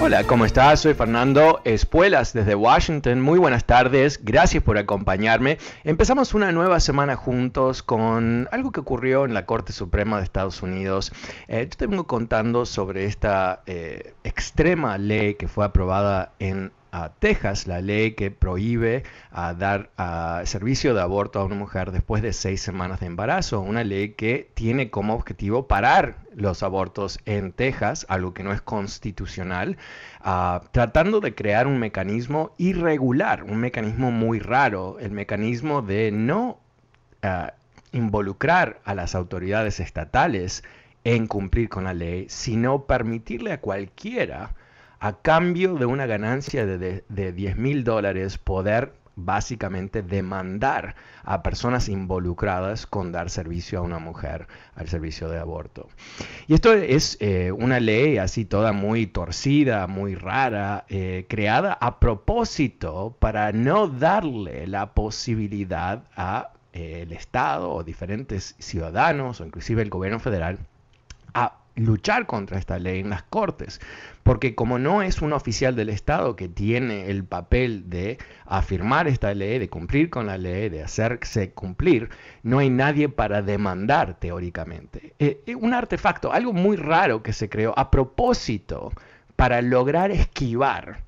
Hola, ¿cómo estás? Soy Fernando Espuelas desde Washington. Muy buenas tardes, gracias por acompañarme. Empezamos una nueva semana juntos con algo que ocurrió en la Corte Suprema de Estados Unidos. Eh, yo te vengo contando sobre esta eh, extrema ley que fue aprobada en a Texas la ley que prohíbe dar servicio de aborto a una mujer después de seis semanas de embarazo, una ley que tiene como objetivo parar los abortos en Texas, algo que no es constitucional, ah, tratando de crear un mecanismo irregular, un mecanismo muy raro, el mecanismo de no ah, involucrar a las autoridades estatales en cumplir con la ley, sino permitirle a cualquiera a cambio de una ganancia de, 10 mil dólares poder básicamente demandar a personas involucradas con dar servicio a una mujer al servicio de aborto. Y esto es eh, una ley así toda muy torcida, muy rara, eh, creada a propósito para no darle la posibilidad a eh, el Estado o diferentes ciudadanos o inclusive el gobierno federal a luchar contra esta ley en las cortes, porque como no es un oficial del Estado que tiene el papel de afirmar esta ley, de cumplir con la ley, de hacerse cumplir, no hay nadie para demandar teóricamente. Eh, eh, un artefacto, algo muy raro que se creó a propósito para lograr esquivar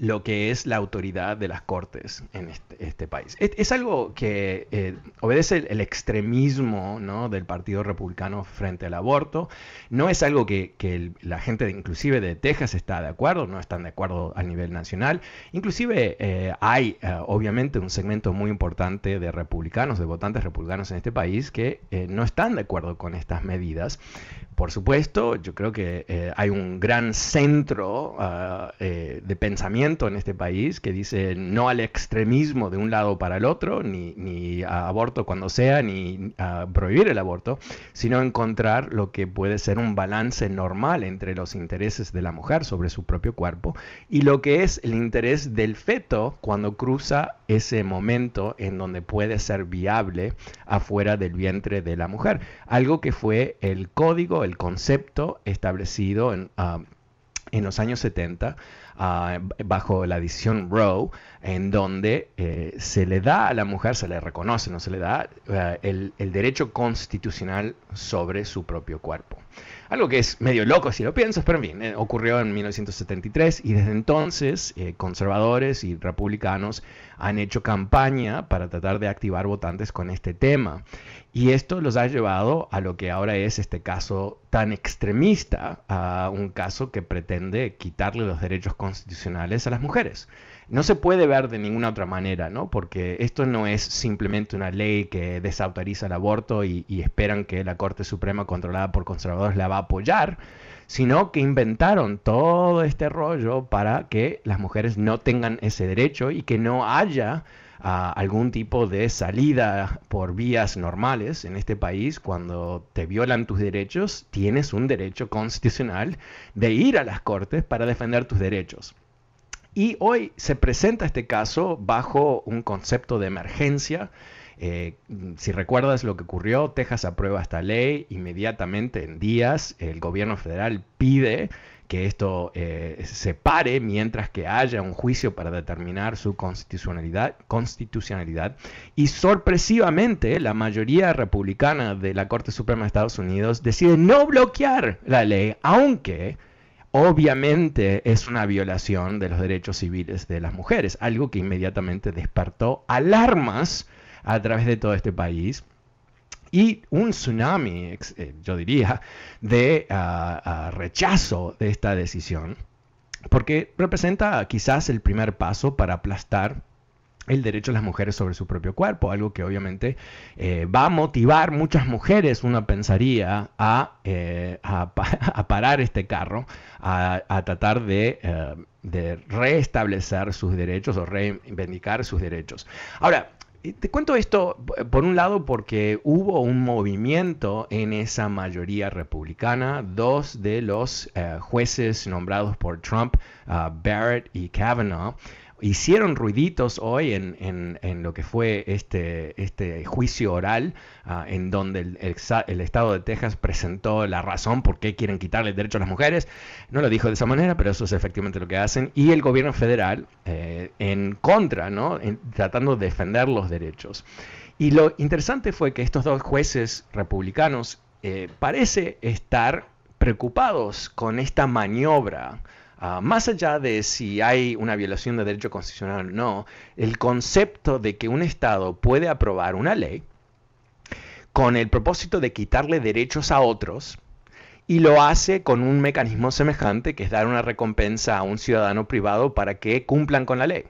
lo que es la autoridad de las cortes en este, este país. Es, algo que eh, obedece el, extremismo ¿no? del Partido Republicano frente al aborto. No es algo que, que la gente inclusive de Texas está de acuerdo, no están de acuerdo a nivel nacional. Inclusive eh, hay eh, obviamente un segmento muy importante de republicanos, de votantes republicanos en este país que no están de acuerdo con estas medidas. Por supuesto, yo creo que hay un gran centro ah, de pensamiento en este país que dice no al extremismo de un lado para el otro, ni, ni a aborto cuando sea, ni a prohibir el aborto, sino encontrar lo que puede ser un balance normal entre los intereses de la mujer sobre su propio cuerpo y lo que es el interés del feto cuando cruza ese momento en donde puede ser viable afuera del vientre de la mujer. Algo que fue el código, el concepto establecido en, ah, en los años 70 Bajo la decisión Roe, en donde eh, se le da a la mujer, se le reconoce, no se le da eh, el, el, derecho constitucional sobre su propio cuerpo. Algo que es medio loco si lo piensas, pero en fin, eh, ocurrió en 1973 y desde entonces conservadores y republicanos han hecho campaña para tratar de activar votantes con este tema. Y esto los ha llevado a lo que ahora es este caso tan extremista, a un caso que pretende quitarle los derechos constitucionales a las mujeres. No se puede ver de ninguna otra manera, ¿no? Porque esto no es simplemente una ley que desautoriza el aborto y, y esperan que la Corte Suprema controlada por conservadores la va a apoyar, sino que inventaron todo este rollo para que las mujeres no tengan ese derecho y que no haya algún tipo de salida por vías normales en este país, cuando te violan tus derechos, tienes un derecho constitucional de ir a las cortes para defender tus derechos. Y hoy se presenta este caso bajo un concepto de emergencia. Eh, si recuerdas lo que ocurrió, Texas aprueba esta ley, inmediatamente en días el gobierno federal pide que esto eh, se pare mientras que haya un juicio para determinar su constitucionalidad. Y sorpresivamente la mayoría republicana de la Corte Suprema de Estados Unidos decide no bloquear la ley, aunque obviamente es una violación de los derechos civiles de las mujeres, algo que inmediatamente despertó alarmas a través de todo este país y un tsunami, eh, yo diría, de ah, ah, rechazo de esta decisión, porque representa quizás el primer paso para aplastar el derecho de las mujeres sobre su propio cuerpo, algo que obviamente eh, va a motivar muchas mujeres, uno pensaría, a, eh, a, parar este carro, a, tratar de, de, restablecer sus derechos o reivindicar sus derechos. Ahora, te cuento esto, por un lado, porque hubo un movimiento en esa mayoría republicana. Dos de los eh, jueces nombrados por Trump, uh, Barrett y Kavanaugh, hicieron ruiditos hoy en, lo que fue este, este juicio oral, ah, en donde el, Estado de Texas presentó la razón por qué quieren quitarle el derecho a las mujeres. No lo dijo de esa manera, pero eso es efectivamente lo que hacen. Y el gobierno federal eh, en contra, ¿no? tratando de defender los derechos. Y lo interesante fue que estos dos jueces republicanos eh, parece estar preocupados con esta maniobra Ah, más allá de si hay una violación de derecho constitucional o no, el concepto de que un Estado puede aprobar una ley con el propósito de quitarle derechos a otros y lo hace con un mecanismo semejante que es dar una recompensa a un ciudadano privado para que cumplan con la ley.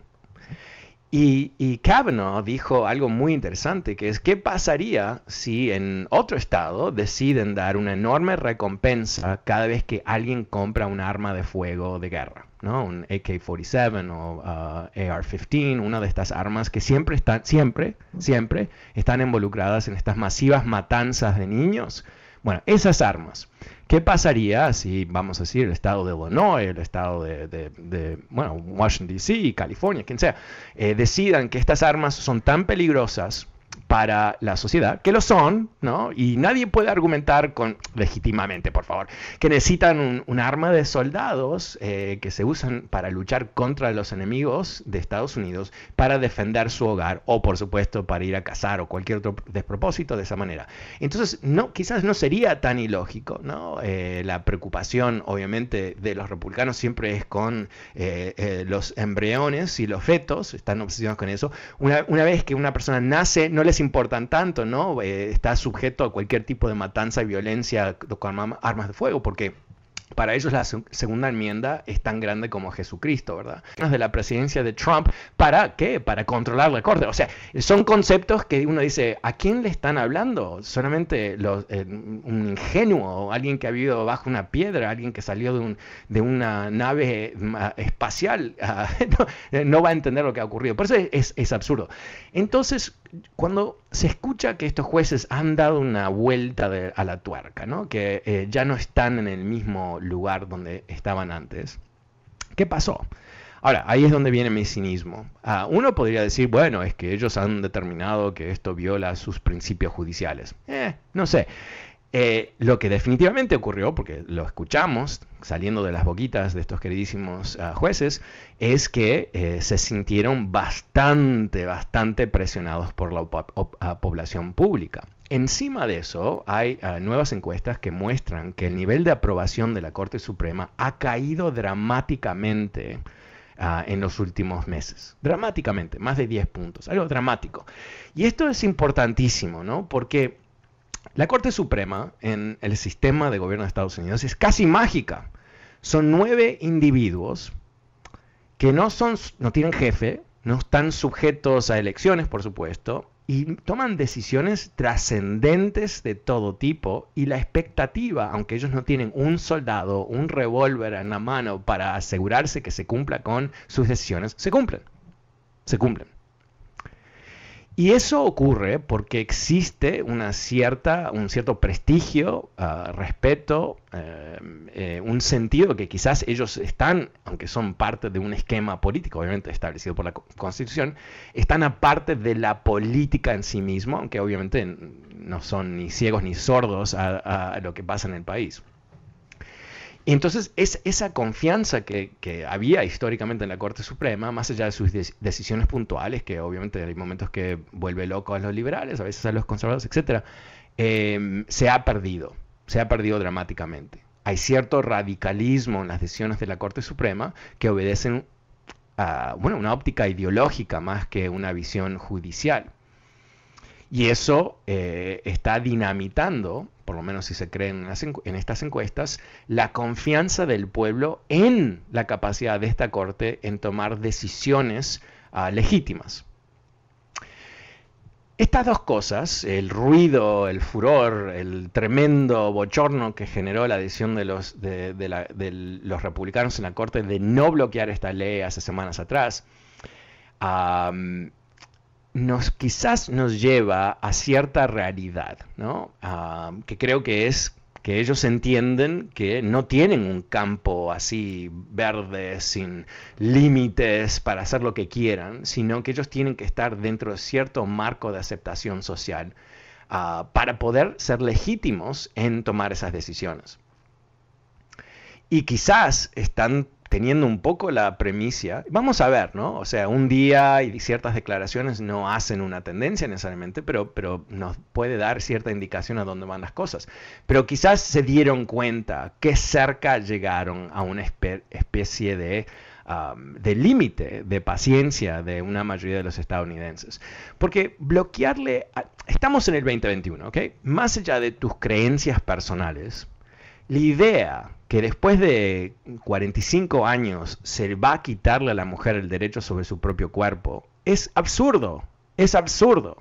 Y, Kavanaugh dijo algo muy interesante, que es qué pasaría si en otro estado deciden dar una enorme recompensa cada vez que alguien compra un arma de fuego de guerra, ¿no? Un AK-47 o uh, AR-15, una de estas armas que siempre están, siempre, siempre están involucradas en estas masivas matanzas de niños. Bueno, esas armas ¿Qué pasaría si, vamos a decir, el estado de Illinois, el estado de, bueno, Washington, D.C., California, quien sea, eh, decidan que estas armas son tan peligrosas para la sociedad, que lo son, ¿no? Y nadie puede argumentar con, legítimamente, por favor, que necesitan un, arma de soldados eh, que se usan para luchar contra los enemigos de Estados Unidos para defender su hogar o, por supuesto, para ir a cazar o cualquier otro despropósito de esa manera. Entonces, no, quizás no sería tan ilógico, ¿no? Eh, la preocupación, obviamente, de los republicanos siempre es con eh, los embriones y los fetos, están obsesionados con eso. Una, una vez que una persona nace, no les importan tanto, ¿no? Eh, está sujeto a cualquier tipo de matanza y violencia con armas de fuego, porque para ellos la segunda enmienda es tan grande como Jesucristo, ¿verdad? De la presidencia de Trump, ¿para qué? Para controlar la corte. O sea, son conceptos que uno dice, ¿a quién le están hablando? Solamente los, eh, un ingenuo, alguien que ha vivido bajo una piedra, alguien que salió de, un, de una nave espacial, no, va a entender lo que ha ocurrido. Por eso es, es absurdo. Entonces, cuando se escucha que estos jueces han dado una vuelta a la tuerca, ¿no? que eh, ya no están en el mismo lugar donde estaban antes, ¿qué pasó? Ahora, ahí es donde viene mi cinismo. Ah, uno podría decir, bueno, es que ellos han determinado que esto viola sus principios judiciales. Eh, no sé. Eh, lo que definitivamente ocurrió, porque lo escuchamos saliendo de las boquitas de estos queridísimos ah, jueces, es que eh, se sintieron bastante, bastante presionados por la ah, población pública. Encima de eso, hay ah, nuevas encuestas que muestran que el nivel de aprobación de la Corte Suprema ha caído dramáticamente en los últimos meses. Dramáticamente, más de 10 puntos, algo dramático. Y esto es importantísimo, ¿no? Porque la Corte Suprema en el sistema de gobierno de Estados Unidos es casi mágica. Son nueve individuos que no, son, no tienen jefe, no están sujetos a elecciones, por supuesto, y toman decisiones trascendentes de todo tipo y la expectativa, aunque ellos no tienen un soldado, un revólver en la mano para asegurarse que se cumpla con sus decisiones, se cumplen. Se cumplen. Y eso ocurre porque existe una cierta, un cierto prestigio, ah, respeto, eh, eh, un sentido que quizás ellos están, aunque son parte de un esquema político, obviamente establecido por la Constitución, están aparte de la política en sí mismo, aunque obviamente no son ni ciegos ni sordos a lo que pasa en el país. Entonces, es esa confianza que, había históricamente en la Corte Suprema, más allá de sus decisiones puntuales, que obviamente hay momentos que vuelve loco a los liberales, a veces a los conservadores, etc., em, se ha perdido, se ha perdido dramáticamente. hay cierto radicalismo en las decisiones de la Corte Suprema que obedecen a bueno, una óptica ideológica más que una visión judicial. Y eso eh, está dinamitando, por lo menos si se cree en, estas encuestas, la confianza del pueblo en la capacidad de esta Corte en tomar decisiones uh, legítimas. Estas dos cosas, el ruido, el furor, el tremendo bochorno que generó la decisión de los, republicanos en la Corte de no bloquear esta ley hace semanas atrás, nos, quizás nos lleva a cierta realidad, ¿no? Uh, que creo que es que ellos entienden que no tienen un campo así verde, sin límites para hacer lo que quieran, sino que ellos tienen que estar dentro de cierto marco de aceptación social uh, para poder ser legítimos en tomar esas decisiones. Y quizás están teniendo un poco la premisa, vamos a ver, ¿no? O sea, un día y ciertas declaraciones no hacen una tendencia necesariamente, pero, pero nos puede dar cierta indicación a dónde van las cosas. Pero quizás se dieron cuenta que cerca llegaron a una especie de, um, de límite de paciencia de una mayoría de los estadounidenses. Porque bloquearle, estamos en el 2021, ¿ok? Más allá de tus creencias personales, la idea que después de 45 años se va a quitarle a la mujer el derecho sobre su propio cuerpo es absurdo, es absurdo.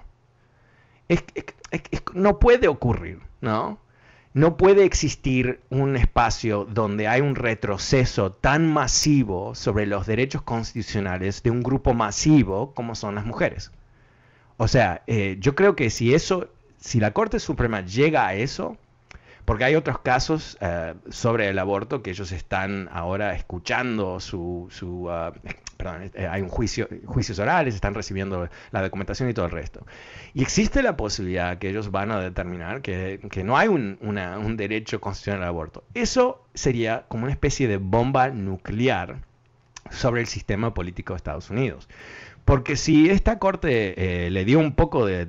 no puede ocurrir, ¿no? No puede existir un espacio donde hay un retroceso tan masivo sobre los derechos constitucionales de un grupo masivo como son las mujeres. O sea, eh, yo creo que si eso, si la Corte Suprema llega a eso, porque hay otros casos uh, sobre el aborto que ellos están ahora escuchando su, su uh, perdón, eh, hay un juicio, juicios orales, están recibiendo la documentación y todo el resto. Y existe la posibilidad que ellos van a determinar que, que no hay un, un derecho constitucional al aborto. Eso sería como una especie de bomba nuclear sobre el sistema político de Estados Unidos. Porque si esta corte eh, le dio un poco de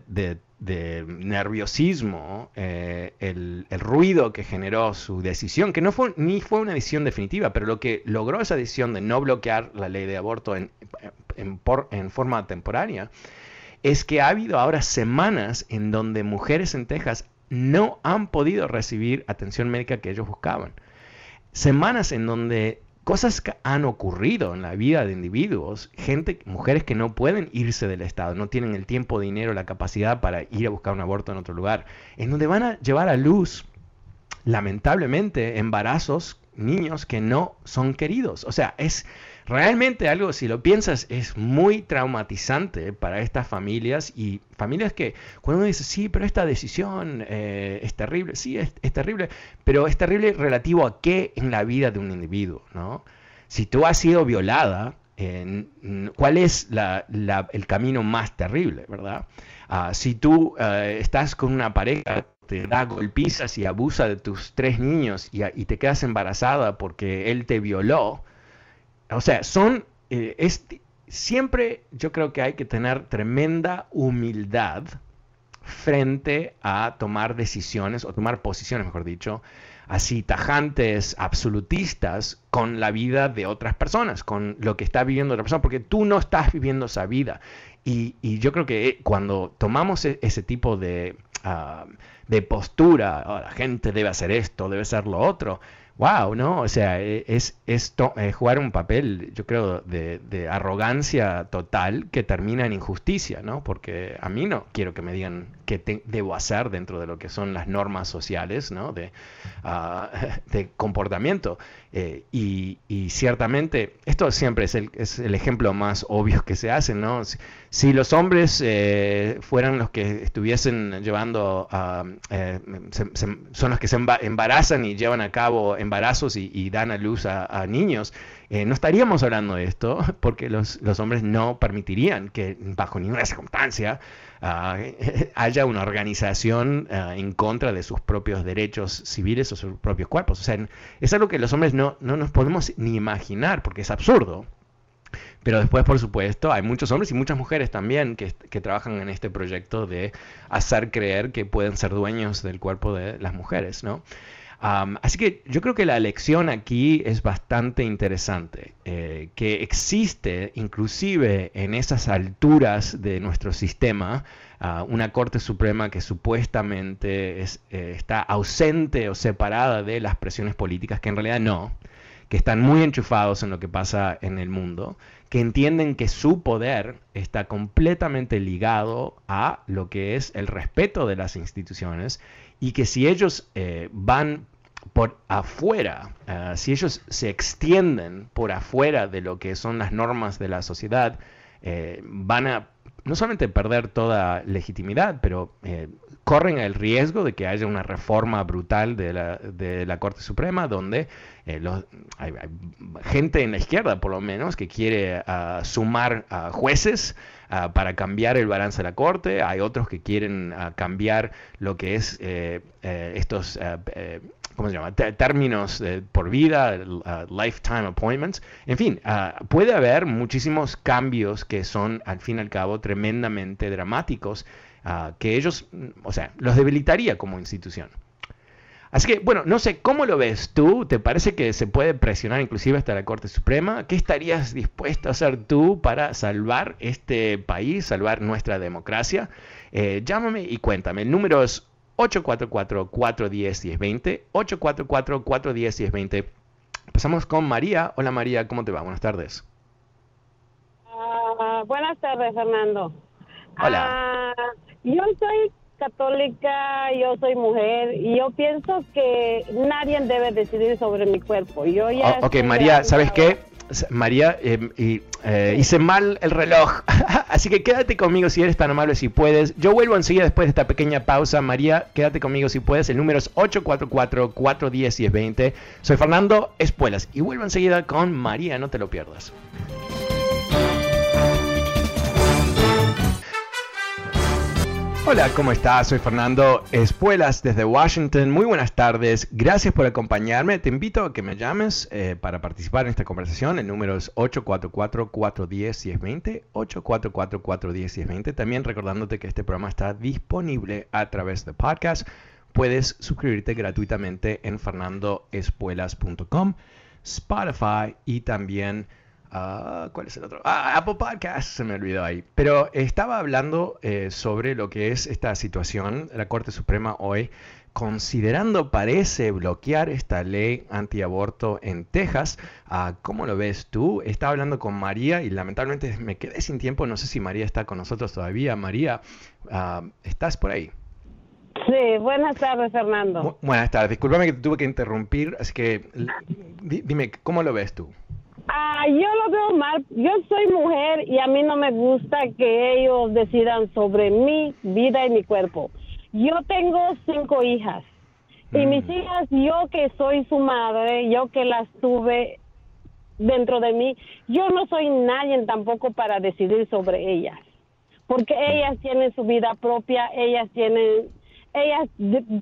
de nerviosismo, eh, el, ruido que generó su decisión, que no fue ni fue una decisión definitiva, pero lo que logró esa decisión de no bloquear la ley de aborto en, en forma temporaria, es que ha habido ahora semanas en donde mujeres en Texas no han podido recibir atención médica que ellos buscaban. Semanas en donde cosas que han ocurrido en la vida de individuos, gente, mujeres que no pueden irse del Estado, no tienen el tiempo, dinero, la capacidad para ir a buscar un aborto en otro lugar, en donde van a llevar a luz, lamentablemente, embarazos, niños que no son queridos. O sea, es realmente algo, si lo piensas, es muy traumatizante para estas familias y familias que cuando uno dice, sí, pero esta decisión eh, es terrible, sí, es, terrible, pero es terrible relativo a qué en la vida de un individuo, ¿no? Si tú has sido violada, ¿cuál es la, el camino más terrible, verdad? Uh, si tú uh, estás con una pareja te da golpizas y abusa de tus tres niños y, te quedas embarazada porque él te violó, o sea, son, eh, siempre yo creo que hay que tener tremenda humildad frente a tomar decisiones o tomar posiciones, mejor dicho, así tajantes, absolutistas con la vida de otras personas, con lo que está viviendo otra persona, porque tú no estás viviendo esa vida. Y, yo creo que cuando tomamos e, ese tipo de, uh, de postura, oh, la gente debe hacer esto, debe hacer lo otro, wow, ¿no? O sea, e, es, es eh, jugar un papel, yo creo, de, arrogancia total que termina en injusticia, ¿no? Porque a mí no quiero que me digan qué te, debo hacer dentro de lo que son las normas sociales, ¿no? De, de comportamiento. Eh, y, ciertamente, esto siempre es el, es el, ejemplo más obvio que se hace, ¿no? Si, los hombres eh, fueran los que estuviesen llevando, eh, son los que se embarazan y llevan a cabo embarazos y, y dan a luz a niños, eh, no estaríamos hablando de esto porque los, los, hombres no permitirían que bajo ninguna circunstancia uh, haya una organización uh, en contra de sus propios derechos civiles o sus propios cuerpos. O sea, es algo que los hombres no, no nos podemos ni imaginar porque es absurdo. Pero después, por supuesto, hay muchos hombres y muchas mujeres también que, que, trabajan en este proyecto de hacer creer que pueden ser dueños del cuerpo de las mujeres, ¿no? Así que yo creo que la lección aquí es bastante interesante, eh, que existe inclusive en esas alturas de nuestro sistema ah, una Corte Suprema que supuestamente es, eh, está ausente o separada de las presiones políticas, que en realidad no, que están muy enchufados en lo que pasa en el mundo, que entienden que su poder está completamente ligado a lo que es el respeto de las instituciones y que si ellos eh, van por afuera, eh, si ellos se extienden por afuera de lo que son las normas de la sociedad, eh, van a no solamente perder toda legitimidad, pero corren el riesgo de que haya una reforma brutal de la, de la Corte Suprema, donde hay, gente en la izquierda, por lo menos, que quiere ah, sumar a jueces Ah, para cambiar el balance de la corte, hay otros que quieren ah, cambiar lo que es eh, eh, estos, eh, ¿cómo se llama? términos por vida, lifetime appointments. En fin, ah, puede haber muchísimos cambios que son al fin y al cabo tremendamente dramáticos, que ellos, o sea, los debilitaría como institución. Así que, bueno, no sé, ¿cómo lo ves tú? ¿Te parece que se puede presionar inclusive hasta la Corte Suprema? ¿Qué estarías dispuesto a hacer tú para salvar este país, salvar nuestra democracia? Eh, llámame y cuéntame. El número es 844-410-1020, 844-410-1020. Empezamos con María. Hola María, ¿cómo te va? Buenas tardes. Ah, buenas tardes, Fernando. Hola. Uh, yo soy católica, yo soy mujer y yo pienso que nadie debe decidir sobre mi cuerpo. Yo ya oh, ok, María, ¿sabes qué? María, em, eh, hice mal el reloj, así que quédate conmigo si eres tan amable, si puedes. Yo vuelvo enseguida después de esta pequeña pausa. María, quédate conmigo si puedes. El número es 844-410-1020. Soy Fernando Espuelas y vuelvo enseguida con María, no te lo pierdas. Hola, ¿cómo estás? Soy Fernando Espuelas desde Washington. Muy buenas tardes. Gracias por acompañarme. Te invito a que me llames eh, para participar en esta conversación. El número es 844-410-1020. 844-410-1020. También recordándote que este programa está disponible a través de podcast. Puedes suscribirte gratuitamente en fernandoespuelas.com, Spotify y también Ah, ¿Cuál es el otro? Ah, Apple Podcast, se me olvidó ahí. Pero estaba hablando eh, sobre lo que es esta situación, la Corte Suprema hoy, considerando, parece, bloquear esta ley antiaborto en Texas. Ah, ¿Cómo lo ves tú? Estaba hablando con María y lamentablemente me quedé sin tiempo. No sé si María está con nosotros todavía. María, ¿estás por ahí? Sí, buenas tardes, Fernando. buenas tardes. Disculpame que te tuve que interrumpir, así que dime, ¿cómo lo ves tú? Ah, yo lo veo mal. Yo soy mujer y a mí no me gusta que ellos decidan sobre mi vida y mi cuerpo. Yo tengo cinco hijas y mis mm. hijas, yo que soy su madre, yo que las tuve dentro de mí, yo no soy nadie tampoco para decidir sobre ellas, porque mm. ellas tienen su vida propia, ellas tienen, ellas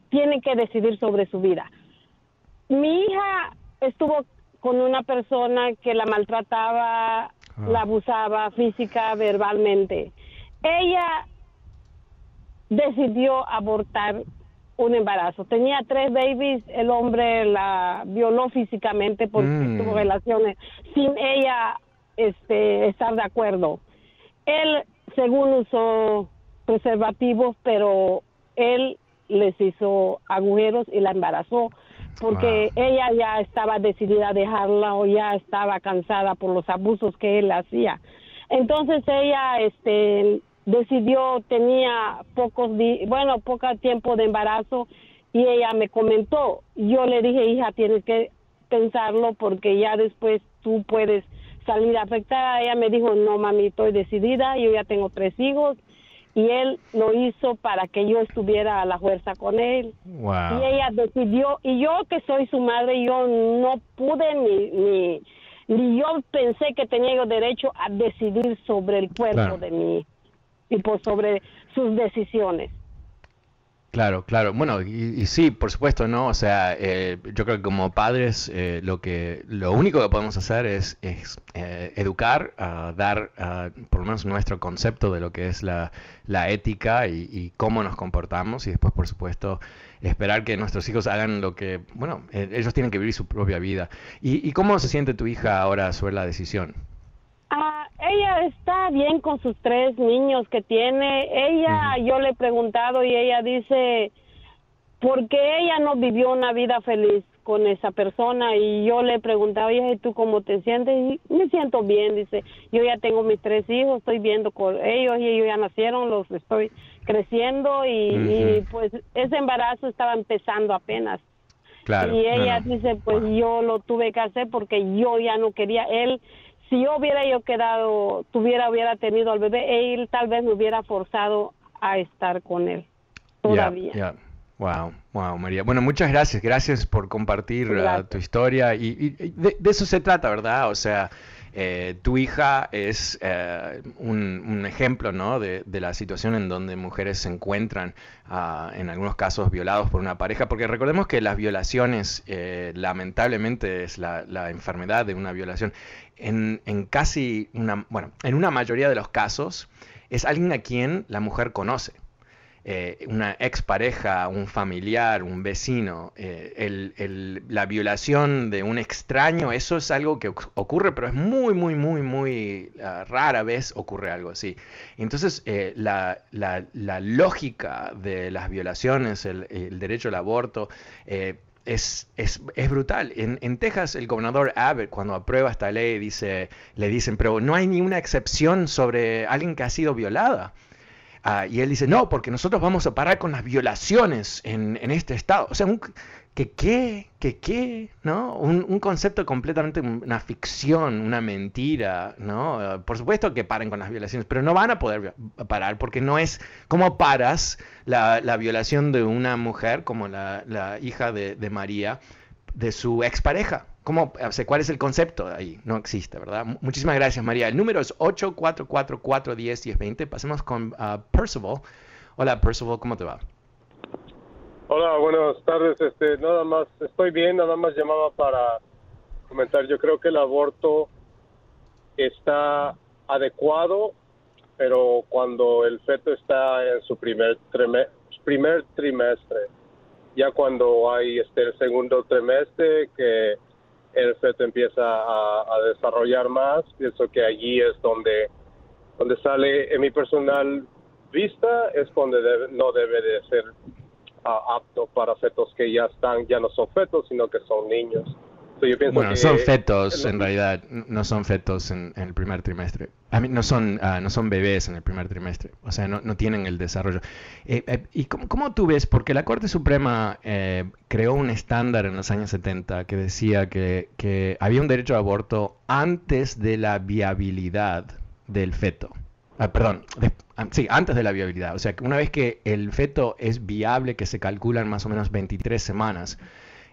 tienen que decidir sobre su vida. Mi hija estuvo con una persona que la maltrataba, ah. la abusaba física, verbalmente. Ella decidió abortar un embarazo. Tenía tres babies, el hombre la violó físicamente porque mm. tuvo relaciones sin ella este, estar de acuerdo. Él, según usó preservativos, pero él les hizo agujeros y la embarazó porque ella ya estaba decidida a dejarla o ya estaba cansada por los abusos que él hacía. Entonces ella este decidió tenía pocos bueno, poco tiempo de embarazo y ella me comentó, yo le dije, "Hija, tienes que pensarlo porque ya después tú puedes salir afectada." Ella me dijo, "No, mami, estoy decidida, yo ya tengo tres hijos." Y él lo hizo para que yo estuviera a la fuerza con él. Y ella decidió, y yo que soy su madre, yo no pude ni, ni, ni yo pensé que tenía yo derecho a decidir sobre el cuerpo de mí y por sobre sus decisiones. Claro, claro. Bueno, y, sí, por supuesto, ¿no? O sea, eh, yo creo que como padres eh, lo que lo único que podemos hacer es, es eh, educar, dar por lo menos nuestro concepto de lo que es la, ética y, cómo nos comportamos y después, por supuesto, esperar que nuestros hijos hagan lo que, bueno, ellos tienen que vivir su propia vida. ¿Y, ¿Y cómo se siente tu hija ahora sobre la decisión? Ah, ella está bien con sus tres niños que tiene. Ella, yo le he preguntado y ella dice, ¿por qué ella no vivió una vida feliz con esa persona? Y yo le he preguntado, ¿y tú cómo te sientes? Y me siento bien, dice, yo ya tengo mis tres hijos, estoy viendo con ellos y ellos ya nacieron, los estoy creciendo y, pues ese embarazo estaba empezando apenas. Claro, y ella dice, pues yo lo tuve que hacer porque yo ya no quería, él si yo hubiera yo quedado, tuviera, hubiera tenido al bebé, él tal vez me hubiera forzado a estar con él todavía. Wow, wow, María. Bueno, muchas gracias, gracias por compartir uh, tu historia y, de, eso se trata, ¿verdad? O sea, eh, tu hija es eh, un, ejemplo ¿no? de, la situación en donde mujeres se encuentran, ah, en algunos casos, violados por una pareja, porque recordemos que las violaciones, eh, lamentablemente, es la, la, enfermedad de una violación, en, casi una, bueno, en una mayoría de los casos, es alguien a quien la mujer conoce. Eh, una expareja, un familiar, un vecino, eh, la violación de un extraño, eso es algo que ocurre, pero es muy, muy, muy, muy ah, rara vez ocurre algo así. Entonces, eh, la, lógica de las violaciones, el, derecho al aborto, es, es, es, brutal. En, en, Texas, el gobernador Abbott, cuando aprueba esta ley, dice, le dicen, pero no hay ninguna excepción sobre alguien que ha sido violada. Ah, y él dice, no, porque nosotros vamos a parar con las violaciones en, este estado. O sea, que qué, que qué, ¿no? Un, concepto completamente, una ficción, una mentira, ¿no? por supuesto que paren con las violaciones, pero no van a poder parar porque no es, ¿cómo paras la, violación de una mujer como la, hija de, de María, de su expareja? ¿Cómo, ¿Cuál es el concepto ahí? No existe, ¿verdad? Muchísimas gracias, María. El número es 844-410-1020. Pasemos con uh, Percival. Hola, Percival, ¿cómo te va? Hola, buenas tardes. Este, nada más, estoy bien, nada más llamaba para comentar. Yo creo que el aborto está adecuado, pero cuando el feto está en su primer, primer trimestre, ya cuando hay este el segundo trimestre que el feto empieza a, desarrollar más. Pienso que allí es donde, donde sale, en mi personal vista, es donde no debe de ser ah, apto para fetos que ya están, ya no son fetos, sino que son niños bueno, son fetos en realidad, no son fetos en, el primer trimestre. A mí, no, son, ah, no son bebés en el primer trimestre, o sea, no, no tienen el desarrollo. Eh, eh, ¿Y cómo, tú ves? Porque la Corte Suprema eh, creó un estándar en los años 70 que decía que, que había un derecho a aborto antes de la viabilidad del feto. Ah, perdón, ah, sí, antes de la viabilidad. O sea, una vez que el feto es viable, que se calculan más o menos 23 semanas,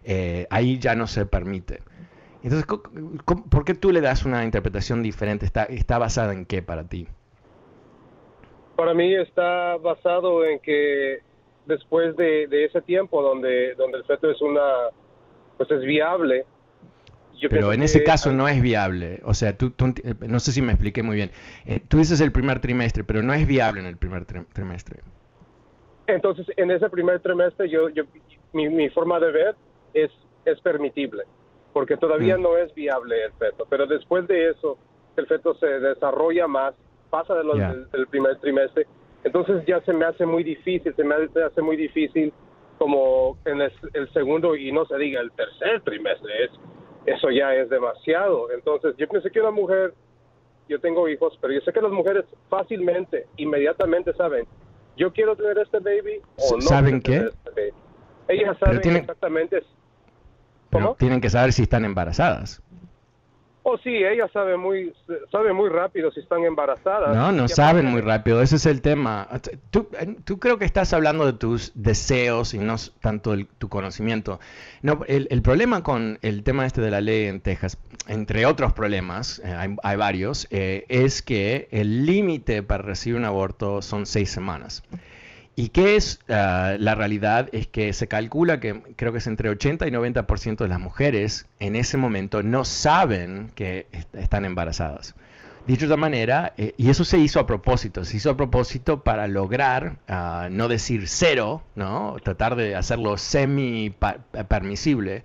eh, ahí ya no se permite. Entonces, ¿por qué tú le das una interpretación diferente? ¿Está, basada en qué para ti? Para mí está basado en que después de, ese tiempo donde, donde el feto es una, pues es viable. Pero en ese caso no es viable. O sea, tú, no sé si me expliqué muy bien. Eh, tú dices el primer trimestre, pero no es viable en el primer trimestre. Entonces, en ese primer trimestre, yo, yo mi, mi forma de ver es, es permitible, porque todavía mm. no es viable el feto. Pero después de eso, el feto se desarrolla más, pasa de los, del, primer trimestre, entonces ya se me hace muy difícil, se me hace muy difícil como en el, segundo y no se diga el tercer trimestre, es, eso ya es demasiado. Entonces yo pienso que una mujer, yo tengo hijos, pero yo sé que las mujeres fácilmente, inmediatamente saben, yo quiero tener este baby o no. ¿Saben qué? Este Ellas saben exactamente tienen que saber si están embarazadas. Oh, sí, ella sabe muy, sabe muy rápido si están embarazadas. No, no saben muy rápido, ese es el tema. Tú, tú, creo que estás hablando de tus deseos y no tanto de tu conocimiento. No, el, problema con el tema este de la ley en Texas, entre otros problemas, eh, hay, varios, eh, es que el límite para recibir un aborto son seis semanas. ¿Y qué es ah, la realidad? Es que se calcula que creo que es entre 80 y 90% de las mujeres en ese momento no saben que están embarazadas. Dicho de otra manera, eh, y eso se hizo a propósito, se hizo a propósito para lograr ah, no decir cero, ¿no? tratar de hacerlo semi permisible,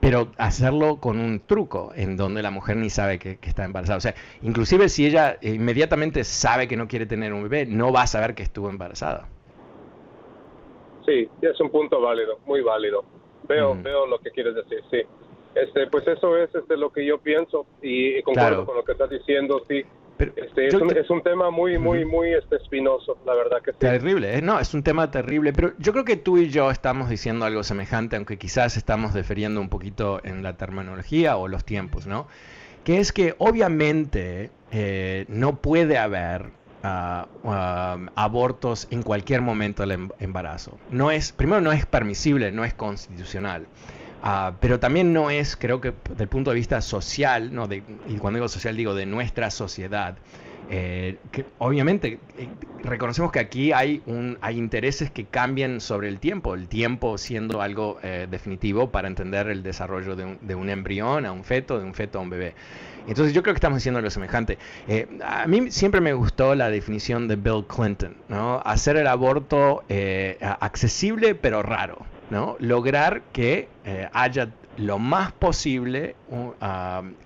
pero hacerlo con un truco en donde la mujer ni sabe que, está embarazada. O sea, inclusive si ella inmediatamente sabe que no quiere tener un bebé, no va a saber que estuvo embarazada. Sí, es un punto válido, muy válido. Veo, veo lo que quieres decir, sí. Este, pues eso es este, lo que yo pienso y, concuerdo con lo que estás diciendo, sí. este, es, un, es, un, tema muy, muy, muy este, espinoso, la verdad que sí. Terrible, ¿eh? no, es un tema terrible, pero yo creo que tú y yo estamos diciendo algo semejante, aunque quizás estamos deferiendo un poquito en la terminología o los tiempos, ¿no? Que es que obviamente eh, no puede haber abortos en cualquier momento del em, embarazo. No es, primero no es permisible, no es constitucional. Ah, pero también no es, creo que desde el punto de vista social, ¿no? y cuando digo social digo de nuestra sociedad, eh, que obviamente eh, reconocemos que aquí hay, un, hay intereses que cambian sobre el tiempo, el tiempo siendo algo eh, definitivo para entender el desarrollo de un, de un, embrión a un feto, de un feto a un bebé. Entonces yo creo que estamos diciendo lo semejante. a mí siempre me gustó la definición de Bill Clinton, ¿no? hacer el aborto accesible pero raro. ¿no? lograr que haya lo más posible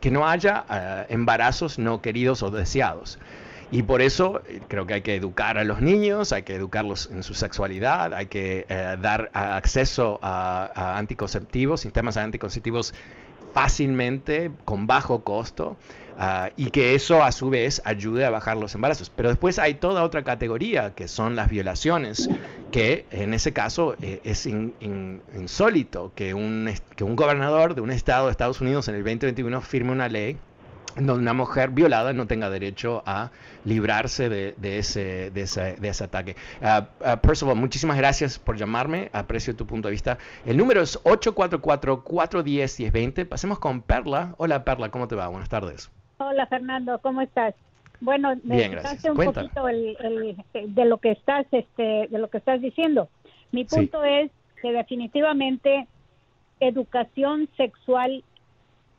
que no haya uh, embarazos no queridos o deseados. Y por eso eh, creo que hay que educar a los niños, hay que educarlos en su sexualidad, hay que eh, dar acceso a, anticonceptivos, sistemas anticonceptivos fácilmente, con bajo costo, uh, y que eso a su vez ayude a bajar los embarazos. Pero después hay toda otra categoría, que son las violaciones, que en ese caso eh, es insólito que un, que un gobernador de un estado de Estados Unidos en el 2021 firme una ley donde una mujer violada no tenga derecho a librarse de, ese, de, ese, de ese, ataque. Uh, uh, Percival, muchísimas gracias por llamarme, aprecio tu punto de vista. El número es 844-410-1020. Pasemos con Perla. Hola Perla, ¿cómo te va? Buenas tardes. Hola Fernando, ¿cómo estás? Bueno, me Bien, un poquito de lo que estás este, de lo que estás diciendo. Mi punto es que definitivamente educación sexual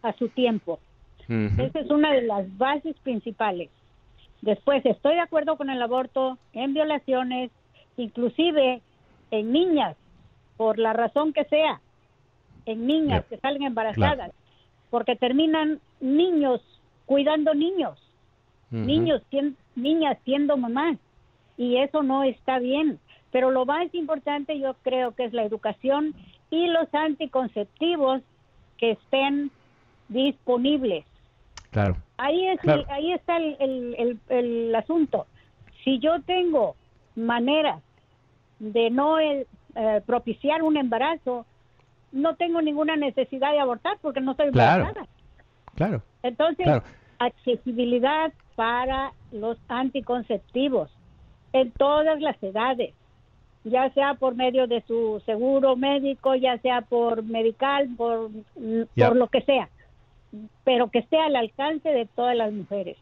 a su tiempo esa es una de las bases principales. Después, estoy de acuerdo con el aborto en violaciones, inclusive en niñas, por la razón que sea, en niñas que salen embarazadas, porque terminan niños cuidando niños, niños, niñas siendo mamás, y eso no está bien. Pero lo más importante yo creo que es la educación y los anticonceptivos que estén disponibles. Claro. Ahí, es, ahí está el, el, asunto. Si yo tengo maneras de no eh, propiciar un embarazo, no tengo ninguna necesidad de abortar porque no estoy embarazada. Claro. Entonces, accesibilidad para los anticonceptivos en todas las edades, ya sea por medio de su seguro médico, ya sea por medical, por, por lo que sea pero que esté al alcance de todas las mujeres.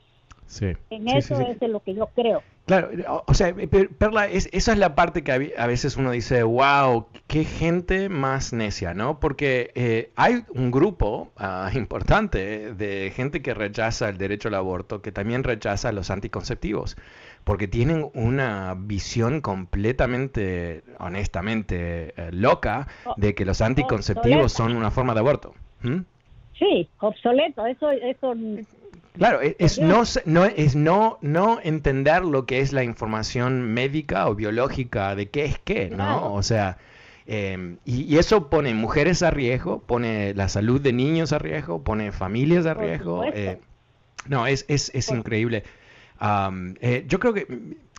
Sí. En eso es de lo que yo creo. Claro, o sea, Perla, esa es la parte que a veces uno dice, wow, qué gente más necia, ¿no? Porque eh, hay un grupo ah, importante de gente que rechaza el derecho al aborto, que también rechaza los anticonceptivos, porque tienen una visión completamente, honestamente, eh, loca de que los anticonceptivos son una forma de aborto. ¿Mm? Sí, obsoleto, eso, eso Claro, e, es, no, no, es no, no entender lo que es la información médica o biológica de qué es qué, ¿no? O sea, em, y, eso pone mujeres a riesgo, pone la salud de niños a riesgo, pone familias a riesgo. Eh, no, es, es, es increíble. Eh, yo creo que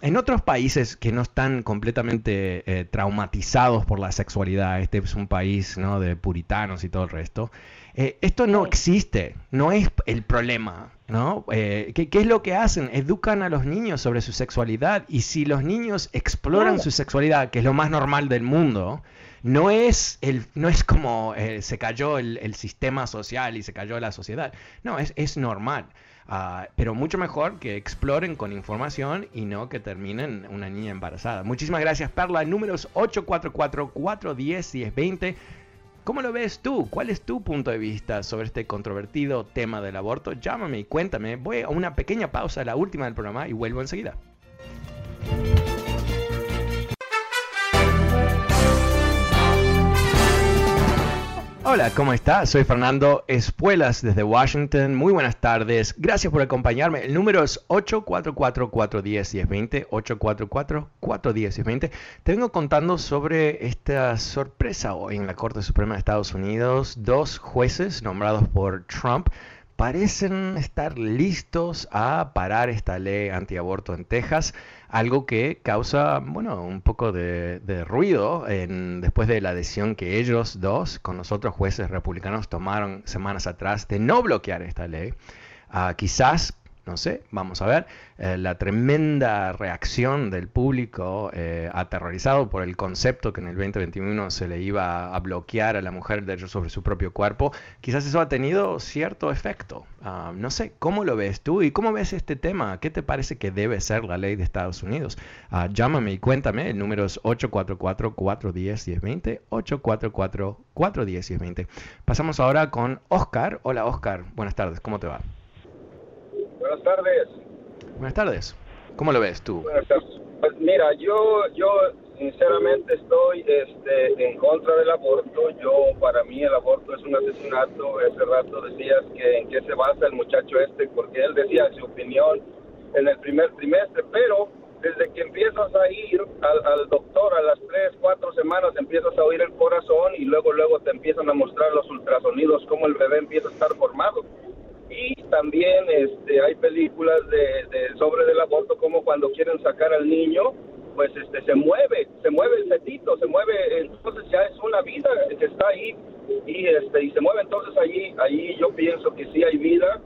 en otros países que no están completamente eh, traumatizados por la sexualidad, este es un país ¿no? de puritanos y todo el resto, eh, esto no existe, no es el problema, ¿no? Eh, ¿qué, es lo que hacen? Educan a los niños sobre su sexualidad y si los niños exploran su sexualidad, que es lo más normal del mundo, no es, el, no es como eh, se cayó el, sistema social y se cayó la sociedad, no, es, es normal. Ah, pero mucho mejor que exploren con información y no que terminen una niña embarazada. Muchísimas gracias, Perla. Números 844-410-1020. ¿Cómo lo ves tú? ¿Cuál es tu punto de vista sobre este controvertido tema del aborto? Llámame y cuéntame. Voy a una pequeña pausa, la última del programa, y vuelvo enseguida. Hola, ¿cómo está? Soy Fernando Espuelas desde Washington. Muy buenas tardes. Gracias por acompañarme. El número es 844-410-1020. 844-410-1020. Te vengo contando sobre esta sorpresa hoy en la Corte Suprema de Estados Unidos. Dos jueces nombrados por Trump parecen estar listos a parar esta ley antiaborto en Texas algo que causa, bueno, un poco de, ruido en, después de la decisión que ellos dos, con los otros jueces republicanos, tomaron semanas atrás de no bloquear esta ley. Ah, quizás no sé, vamos a ver, eh, la tremenda reacción del público eh, aterrorizado por el concepto que en el 2021 se le iba a bloquear a la mujer derecho sobre su propio cuerpo, quizás eso ha tenido cierto efecto. Ah, no sé, ¿cómo lo ves tú y cómo ves este tema? ¿Qué te parece que debe ser la ley de Estados Unidos? Ah, llámame y cuéntame, el número es 844-410-1020, 844-410-1020. Pasamos ahora con Oscar. Hola Oscar, buenas tardes, ¿cómo te va? Buenas tardes. Buenas tardes. ¿Cómo lo ves tú? Buenas tardes. Pues mira, yo, yo sinceramente estoy este, en contra del aborto. Yo, para mí, el aborto es un asesinato. Ese rato decías que en qué se basa el muchacho este, porque él decía su opinión en el primer trimestre, pero desde que empiezas a ir al, al, doctor a las tres, cuatro semanas empiezas a oír el corazón y luego luego te empiezan a mostrar los ultrasonidos cómo el bebé empieza a estar formado y también este, hay películas de, sobre del aborto como cuando quieren sacar al niño pues este se mueve se mueve el fetito se mueve entonces ya es una vida que está ahí y este y se mueve entonces allí allí yo pienso que sí hay vida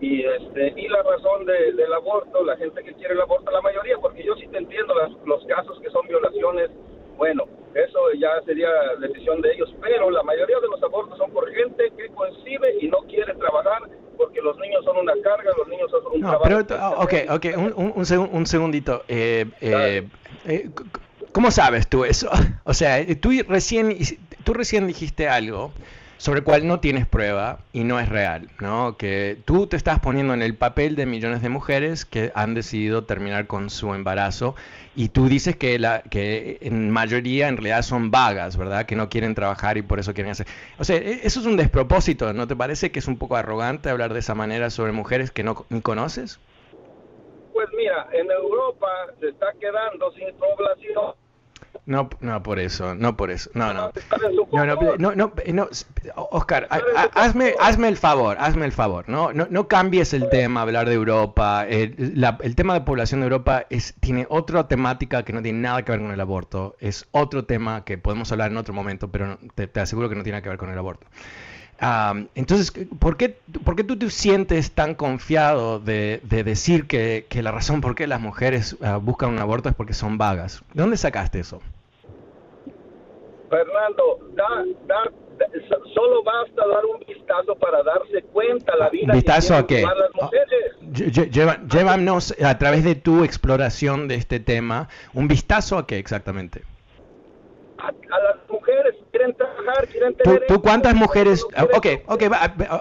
y este y la razón del aborto la gente que quiere el aborto la mayoría porque yo sí te entiendo los casos que son violaciones bueno eso ya sería decisión de ellos pero la mayoría de los abortos son por gente que concibe y no quiere trabajar porque los niños son una carga, los niños son un no, Pero, ok, ok, un, un, un segundito. Eh, eh, eh, ¿Cómo sabes tú eso? O sea, tú recién, tú recién dijiste algo sobre el cual no tienes prueba y no es real, ¿no? Que tú te estás poniendo en el papel de millones de mujeres que han decidido terminar con su embarazo y tú dices que, la, que en mayoría en realidad son vagas, ¿verdad? Que no quieren trabajar y por eso quieren hacer... O sea, e, eso es un despropósito, ¿no te parece que es un poco arrogante hablar de esa manera sobre mujeres que no ni conoces? Pues mira, en Europa se está quedando sin población no, no por eso, no por eso. No, no. No, no, no, no, Oscar, hazme, hazme el favor, hazme el favor, ¿no? No, no cambies el tema, hablar de Europa. El, el tema de población de Europa es, tiene otra temática que no tiene nada que ver con el aborto. Es otro tema que podemos hablar en otro momento, pero te, te aseguro que no tiene que ver con el aborto entonces, ¿por qué, ¿por qué tú te sientes tan confiado de, decir que, la razón por qué las mujeres ah, buscan un aborto es porque son vagas? ¿De dónde sacaste eso? Fernando, solo basta dar un vistazo para darse cuenta la vida ¿Vistazo a qué? Las mujeres. llévanos a través de tu exploración de este tema, un vistazo a qué exactamente? a, las mujeres quieren trabajar, quieren tener... ¿Tú, cuántas mujeres... Ok, ok,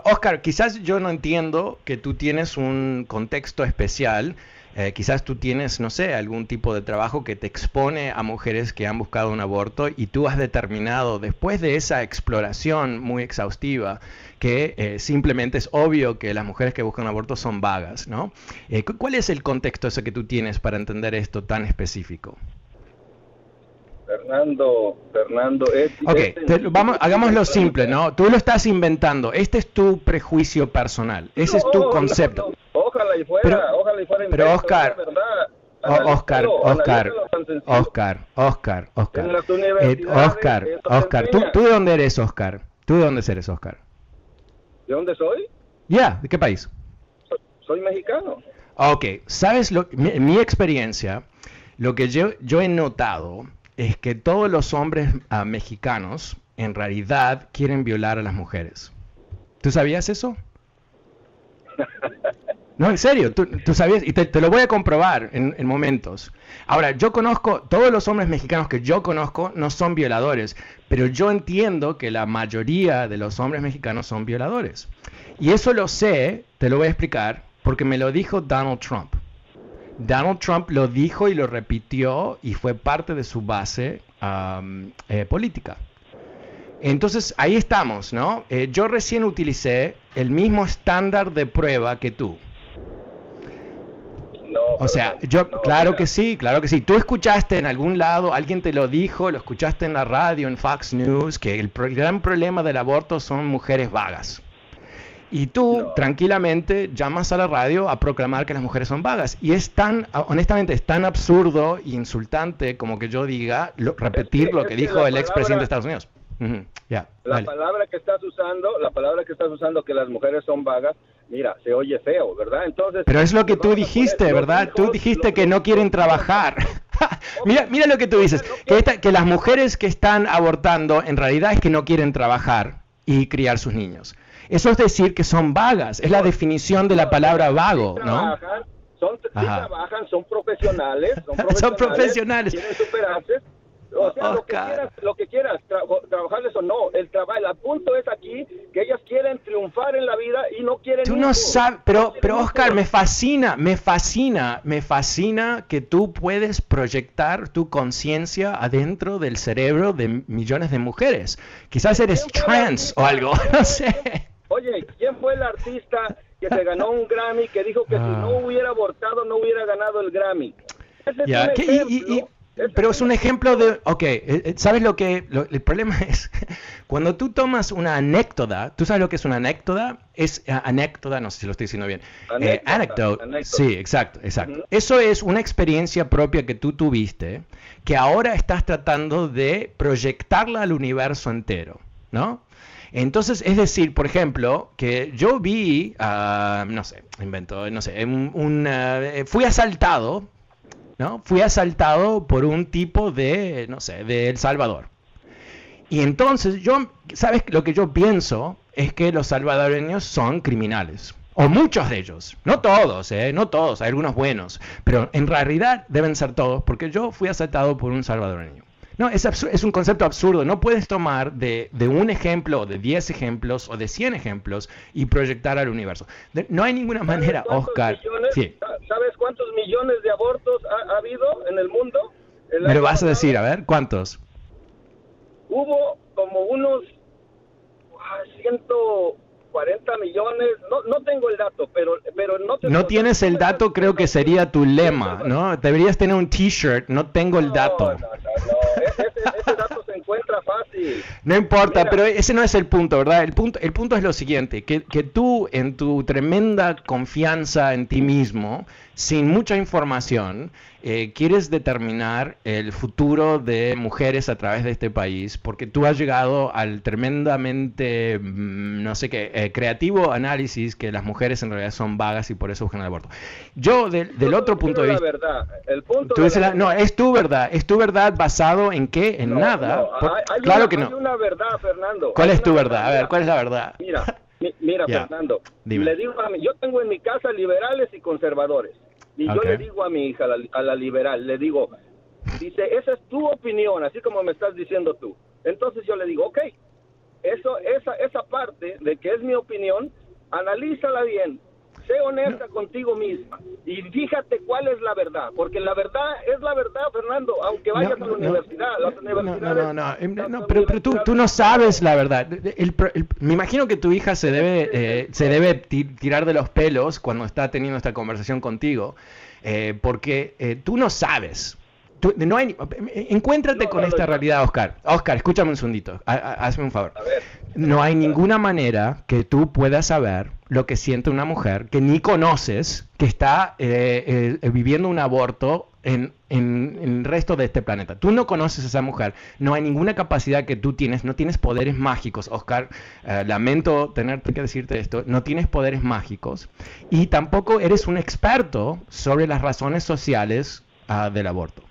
Oscar, quizás yo no entiendo que tú tienes un contexto especial. Eh, quizás tú tienes, no sé, algún tipo de trabajo que te expone a mujeres que han buscado un aborto y tú has determinado, después de esa exploración muy exhaustiva, que eh, simplemente es obvio que las mujeres que buscan aborto son vagas, ¿no? Eh, ¿Cuál es el contexto ese que tú tienes para entender esto tan específico? Fernando, Fernando, es, ok, vamos, hagámoslo simple, ¿no? Tú lo estás inventando. Este es tu prejuicio personal. Ese es tu concepto. ojalá y fuera, pero, ojalá y fuera. Pero Oscar, Oscar, Oscar, Oscar, Oscar, Oscar, eh, Oscar, Oscar, ¿tú, ¿tú de dónde eres, Oscar? ¿Tú de dónde eres, Oscar? ¿De dónde soy? Ya, ¿de qué país? Soy, mexicano. Ok, ¿sabes lo, mi, mi experiencia? Lo que yo, yo he notado es que todos los hombres ah, mexicanos en realidad quieren violar a las mujeres. ¿Tú sabías eso? No, en serio, tú, sabías, y te, lo voy a comprobar en, en, momentos. Ahora, yo conozco, todos los hombres mexicanos que yo conozco no son violadores, pero yo entiendo que la mayoría de los hombres mexicanos son violadores. Y eso lo sé, te lo voy a explicar, porque me lo dijo Donald Trump. Donald Trump lo dijo y lo repitió y fue parte de su base eh, política. Entonces ahí estamos, ¿no? Eh, yo recién utilicé el mismo estándar de prueba que tú. o sea, yo, claro que sí, claro que sí. Tú escuchaste en algún lado, alguien te lo dijo, lo escuchaste en la radio, en Fox News, que el gran problema del aborto son mujeres vagas. Y tú tranquilamente llamas a la radio a proclamar que las mujeres son vagas. Y es tan, honestamente, es tan absurdo e insultante como que yo diga, repetir lo que, dijo el expresidente de Estados Unidos. la palabra que estás usando, la palabra que estás usando que las mujeres son vagas, mira, se oye feo, ¿verdad? Entonces, Pero es lo que tú dijiste, ¿verdad? tú dijiste que no quieren trabajar. mira, mira lo que tú dices, que, que las mujeres que están abortando en realidad es que no quieren trabajar y criar sus niños. Eso es decir que son vagas, es la definición de la palabra vago, ¿no? Son, trabajan, son profesionales, son profesionales, quieren superarse. O sea, lo que quieras, lo que quieras trabajarles o no, el trabajo, el punto es aquí que ellas quieren triunfar en la vida y no quieren. Tú no sabes, pero, pero Oscar, me fascina, me fascina, me fascina que tú puedes proyectar tu conciencia adentro del cerebro de millones de mujeres. Quizás eres trans o algo, no sé. Oye, ¿quién fue el artista que se ganó un Grammy que dijo que si no ah. hubiera abortado no hubiera ganado el Grammy? pero es un ejemplo de, ok, eh, eh, ¿sabes lo que? el problema es, cuando tú tomas una anécdota, ¿tú sabes lo que es una anécdota? Es uh, anécdota, no sé si lo estoy diciendo bien. Anécdota, sí, exacto, exacto. Eso es una experiencia propia que tú tuviste, que ahora estás tratando de proyectarla al universo entero, ¿no? Entonces, es decir, por ejemplo, que yo vi, uh, no sé, invento, no sé, un, uh, fui asaltado, ¿no? Fui asaltado por un tipo de, no sé, de El Salvador. Y entonces yo, ¿sabes? Lo que yo pienso es que los salvadoreños son criminales. O muchos de ellos. No todos, ¿eh? No todos, hay algunos buenos. Pero en realidad deben ser todos, porque yo fui asaltado por un salvadoreño. No, es, es un concepto absurdo. No puedes tomar de, un ejemplo, o de 10 ejemplos, o de 100 ejemplos y proyectar al universo. no hay ninguna manera, Oscar. ¿Sabes cuántos millones de abortos ha, habido en el mundo? Me lo vas a decir, a ver, ¿cuántos? Hubo como unos ah, ciento 40 millones, no, no tengo el dato, pero, pero no No tienes el dato, creo que sería tu lema, ¿no? Deberías tener un t-shirt, no tengo el dato. No, no, No importa, pero ese no es el punto, ¿verdad? El punto, el punto es lo siguiente, que, que tú en tu tremenda confianza en ti mismo, sin mucha información, eh, quieres determinar el futuro de mujeres a través de este país, porque tú has llegado al tremendamente, mm, no sé qué, eh, creativo análisis que las mujeres en realidad son vagas y por eso buscan el aborto. Yo, del otro punto de vista... Verdad. El punto no, es tu verdad. ¿Es tu verdad basado en qué? En nada. claro que no. Hay una verdad, Fernando. ¿Cuál es tu verdad? A ver, ¿cuál es la verdad? Mira, mira Fernando. Le digo a mí, yo tengo en mi casa liberales y conservadores. Y yo le digo a mi hija, a la, liberal, le digo, dice, esa es tu opinión, así como me estás diciendo tú. Entonces yo le digo, ok, eso, esa, esa parte de que es mi opinión, analízala bien, sé honesta contigo misma y fíjate cuál es la verdad, porque la verdad es la verdad, Fernando, aunque vayas a la universidad, las universidades... No, no, pero, pero tú, tú, no sabes la verdad. me imagino que tu hija se debe, eh, se debe tirar de los pelos cuando está teniendo esta conversación contigo, eh, porque eh, tú no sabes. No hay, encuéntrate con esta realidad, Oscar. Oscar, escúchame un segundito. Hazme un favor. No hay ninguna manera que tú puedas saber lo que siente una mujer que ni conoces, que está eh, eh, viviendo un aborto en, el resto de este planeta. Tú no conoces a esa mujer, no hay ninguna capacidad que tú tienes, no tienes poderes mágicos, Oscar, eh, lamento tenerte que decirte esto, no tienes poderes mágicos y tampoco eres un experto sobre las razones sociales ah, del aborto.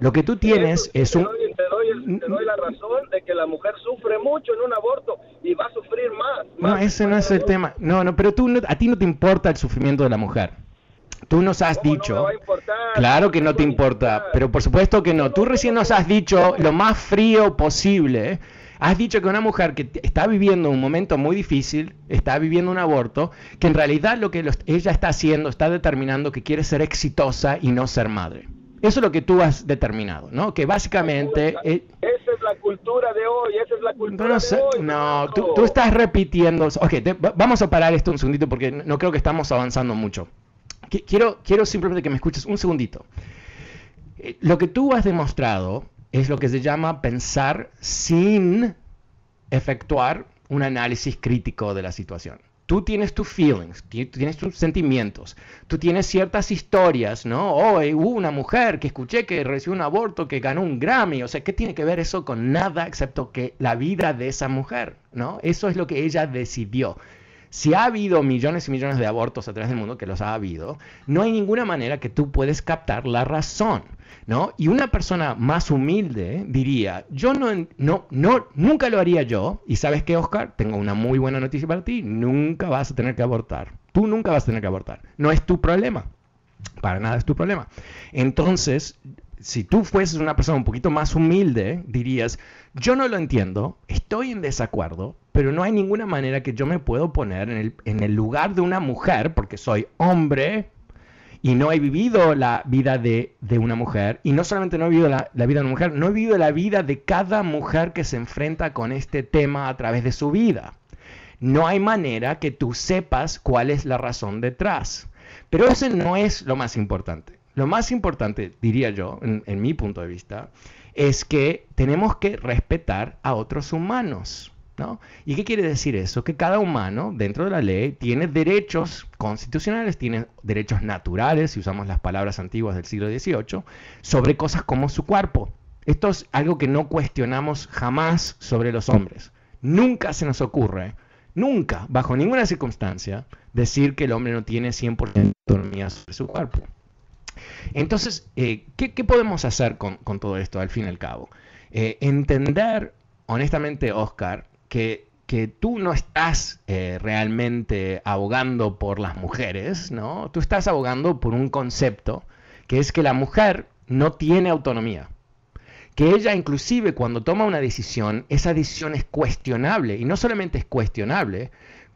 Lo que tú tienes es un... Te doy, doy, te doy la razón de que la mujer sufre mucho en un aborto y va a sufrir más. no, ese no es el tema. No, no, pero tú a ti no te importa el sufrimiento de la mujer. Tú nos has dicho, claro que no te importa, pero por supuesto que no. Tú recién nos has dicho lo más frío posible. Has dicho que una mujer que está viviendo un momento muy difícil, está viviendo un aborto, que en realidad lo que ella está haciendo, está determinando que quiere ser exitosa y no ser madre. Eso es lo que tú has determinado, ¿no? Que básicamente... esa es la cultura de hoy, esa es la cultura no, de hoy. No, tú, estás repitiendo... Ok, vamos a parar esto un segundito porque no creo que estamos avanzando mucho. Quiero, quiero simplemente que me escuches un segundito. Eh, lo que tú has demostrado es lo que se llama pensar sin efectuar un análisis crítico de la situación. Tú tienes tus feelings, tienes tus sentimientos, tú tienes ciertas historias, ¿no? Oh, hubo una mujer que escuché que recibió un aborto, que ganó un Grammy, o sea, ¿qué tiene que ver eso con nada excepto que la vida de esa mujer, ¿no? Eso es lo que ella decidió. Si ha habido millones y millones de abortos a través del mundo, que los ha habido, no hay ninguna manera que tú puedes captar la razón, ¿no? Y una persona más humilde diría, yo no, no, no, nunca lo haría yo, y sabes qué, Oscar, tengo una muy buena noticia para ti, nunca vas a tener que abortar. Tú nunca vas a tener que abortar. No es tu problema. Para nada es tu problema. Entonces, si tú fueses una persona un poquito más humilde, dirías, yo no lo entiendo, estoy en desacuerdo, pero no hay ninguna manera que yo me puedo poner en el, en el lugar de una mujer, porque soy hombre y no he vivido la vida de, una mujer, y no solamente no he vivido la, la vida de una mujer, no he vivido la vida de cada mujer que se enfrenta con este tema a través de su vida. No hay manera que tú sepas cuál es la razón detrás. Pero eso no es lo más importante. Lo más importante, diría yo, en, mi punto de vista, es que tenemos que respetar a otros humanos. ¿No? ¿Y qué quiere decir eso? Que cada humano dentro de la ley tiene derechos constitucionales, tiene derechos naturales, si usamos las palabras antiguas del siglo XVIII, sobre cosas como su cuerpo. Esto es algo que no cuestionamos jamás sobre los hombres. Nunca se nos ocurre, nunca, bajo ninguna circunstancia, decir que el hombre no tiene 100% de autonomía sobre su cuerpo. Entonces, eh, ¿qué, podemos hacer con, todo esto al fin y al cabo? Eh, entender, honestamente, Oscar, que, que tú no estás eh, realmente abogando por las mujeres, ¿no? Tú estás abogando por un concepto que es que la mujer no tiene autonomía que ella inclusive cuando toma una decisión, esa decisión es cuestionable, y no solamente es cuestionable,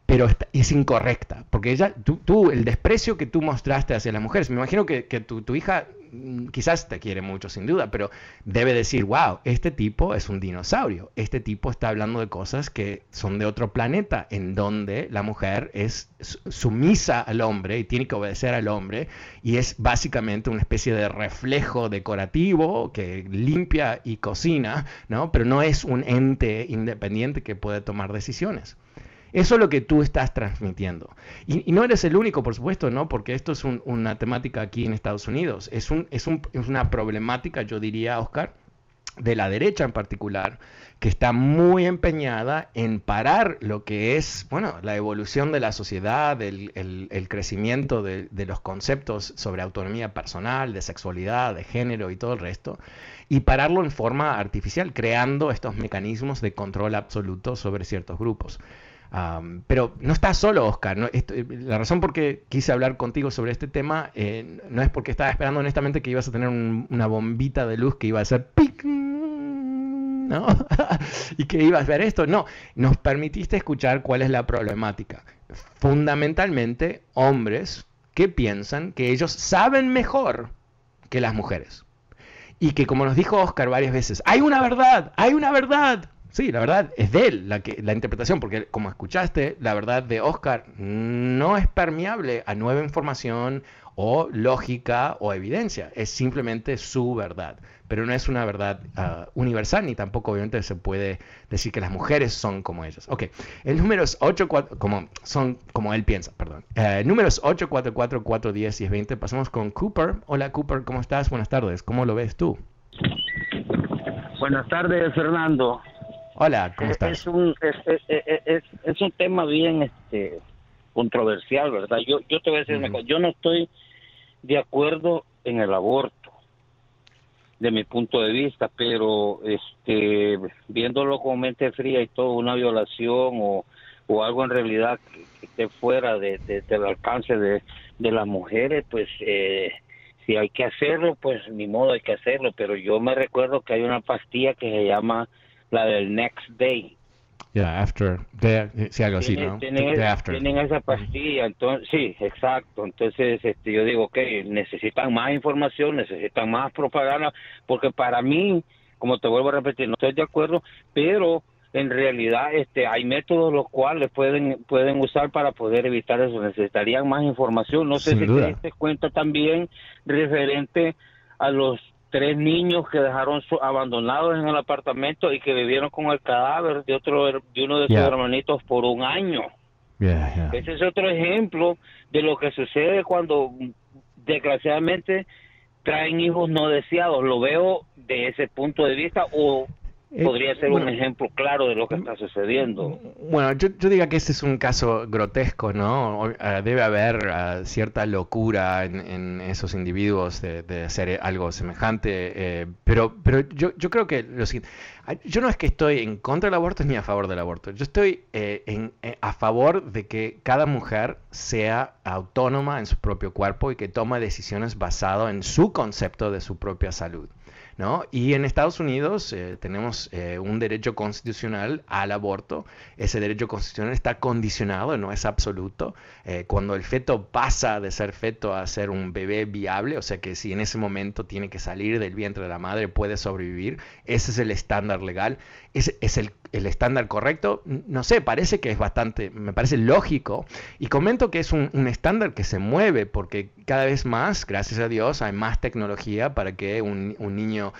pero es incorrecta, porque ella, tú, el desprecio que tú mostraste hacia las mujeres, me imagino que, tu, tu, hija mm, quizás te quiere mucho, sin duda, pero debe decir, wow, este tipo es un dinosaurio, este tipo está hablando de cosas que son de otro planeta, en donde la mujer es sumisa al hombre y tiene que obedecer al hombre, y es básicamente una especie de reflejo decorativo que limpia y cocina, ¿no? pero no es un ente independiente que puede tomar decisiones. Eso es lo que tú estás transmitiendo. Y, no eres el único, por supuesto, ¿no? Porque esto es una temática aquí en Estados Unidos. Es, un, una problemática, yo diría, Oscar, de la derecha en particular, que está muy empeñada en parar lo que es, bueno, la evolución de la sociedad, el, crecimiento de, los conceptos sobre autonomía personal, de sexualidad, de género y todo el resto, y pararlo en forma artificial, creando estos mecanismos de control absoluto sobre ciertos grupos pero no estás solo, Oscar. la razón por qué quise hablar contigo sobre este tema eh, no es porque estaba esperando honestamente que ibas a tener una bombita de luz que iba a hacer pic, ¿no? y que ibas a ver esto. No, nos permitiste escuchar cuál es la problemática. Fundamentalmente, hombres que piensan que ellos saben mejor que las mujeres. Y que como nos dijo Oscar varias veces, hay una verdad, hay una verdad. Sí, la verdad es de él la, que, la interpretación, porque como escuchaste, la verdad de Oscar no es permeable a nueva información o lógica o evidencia, es simplemente su verdad, pero no es una verdad ah, universal ni tampoco obviamente se puede decir que las mujeres son como ellas. Ok, el número es 84, como son como él piensa, perdón. Números 844 410 y 20. Pasamos con Cooper. Hola Cooper, ¿cómo estás? Buenas tardes. ¿Cómo lo ves tú? Buenas tardes, Fernando. Hola, ¿cómo estás? Es un, es, es, un tema bien este controversial, ¿verdad? Yo, yo te voy a decir una cosa, yo no estoy de acuerdo en el aborto. de mi punto de vista, pero este viéndolo con mente fría y todo, una violación o, o algo en realidad que, esté fuera de, del alcance de, de las mujeres, pues eh, si hay que hacerlo, pues ni modo hay que hacerlo, pero yo me recuerdo que hay una pastilla que se llama la del Next Day, Yeah, after, si algo así, ¿no? Tienen, tienen, esa pastilla, entonces, sí, exacto. Entonces, este, yo digo, que necesitan más información, necesitan más propaganda, porque para mí, como te vuelvo a repetir, no estoy de acuerdo, pero en realidad este hay métodos los cuales pueden pueden usar para poder evitar eso. Necesitarían más información. No sé si te das cuenta también referente a los tres niños que dejaron abandonados en el apartamento y que vivieron con el cadáver de otro de uno de sus hermanitos por un año. Ese es otro ejemplo de lo que sucede cuando desgraciadamente traen hijos no deseados. Lo veo de ese punto de vista o podría ser un ejemplo claro de lo que está sucediendo. Bueno, yo, diría que este es un caso grotesco, ¿no? Ah, debe haber ah, cierta locura en, esos individuos de, hacer algo semejante, eh, pero, pero yo, yo creo que lo ah, yo no es que estoy en contra del aborto ni a favor del aborto, yo estoy eh, en, a favor de que cada mujer sea autónoma en su propio cuerpo y que tome decisiones basadas en su concepto de su propia salud. Y en Estados Unidos eh, tenemos eh, un derecho constitucional al aborto. Ese derecho constitucional está condicionado, no es absoluto. Eh, cuando el feto pasa de ser feto a ser un bebé viable, o sea que si en ese momento tiene que salir del vientre de la madre, puede sobrevivir, ese es el estándar legal. ¿Es, es el, el, estándar correcto? No sé, parece que es bastante, me parece lógico. Y comento que es un, un estándar que se mueve porque cada vez más, gracias a Dios, hay más tecnología para que un, un niño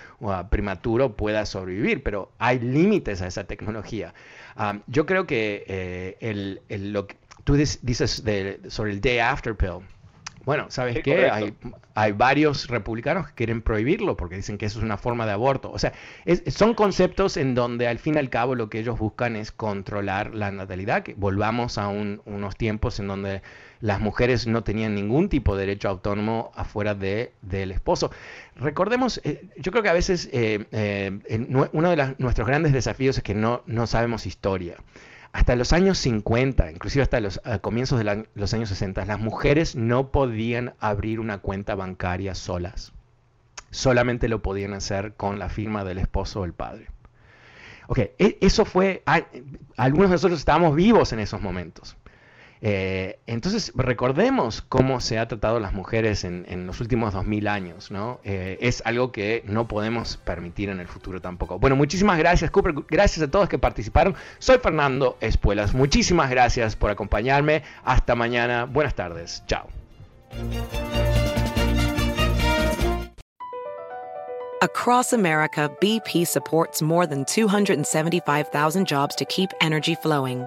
prematuro pueda sobrevivir, pero hay límites a esa tecnología. yo creo que eh, el, lo que tú dices sobre el day after pill, bueno, ¿sabes qué? Hay, hay, varios republicanos que quieren prohibirlo porque dicen que eso es una forma de aborto. O sea, son conceptos en donde al fin y al cabo lo que ellos buscan es controlar la natalidad, que volvamos a unos tiempos en donde las mujeres no tenían ningún tipo de derecho autónomo afuera de, del esposo. Recordemos, eh, yo creo que a veces eh, eh, uno de nuestros grandes desafíos es que no, no sabemos historia. Hasta los años 50, inclusive hasta los comienzos de los años 60, las mujeres no podían abrir una cuenta bancaria solas. Solamente lo podían hacer con la firma del esposo o el padre. Ok, e, eso fue, algunos de nosotros estábamos vivos en esos momentos. Eh, entonces, recordemos cómo se ha tratado a las mujeres en, los últimos 2000 años, ¿no? Eh, es algo que no podemos permitir en el futuro tampoco. Bueno, muchísimas gracias, Cooper. Gracias a todos que participaron. Soy Fernando Espuelas. Muchísimas gracias por acompañarme. Hasta mañana. Buenas tardes. Chao. Across America, BP supports more than 275,000 jobs to keep energy flowing.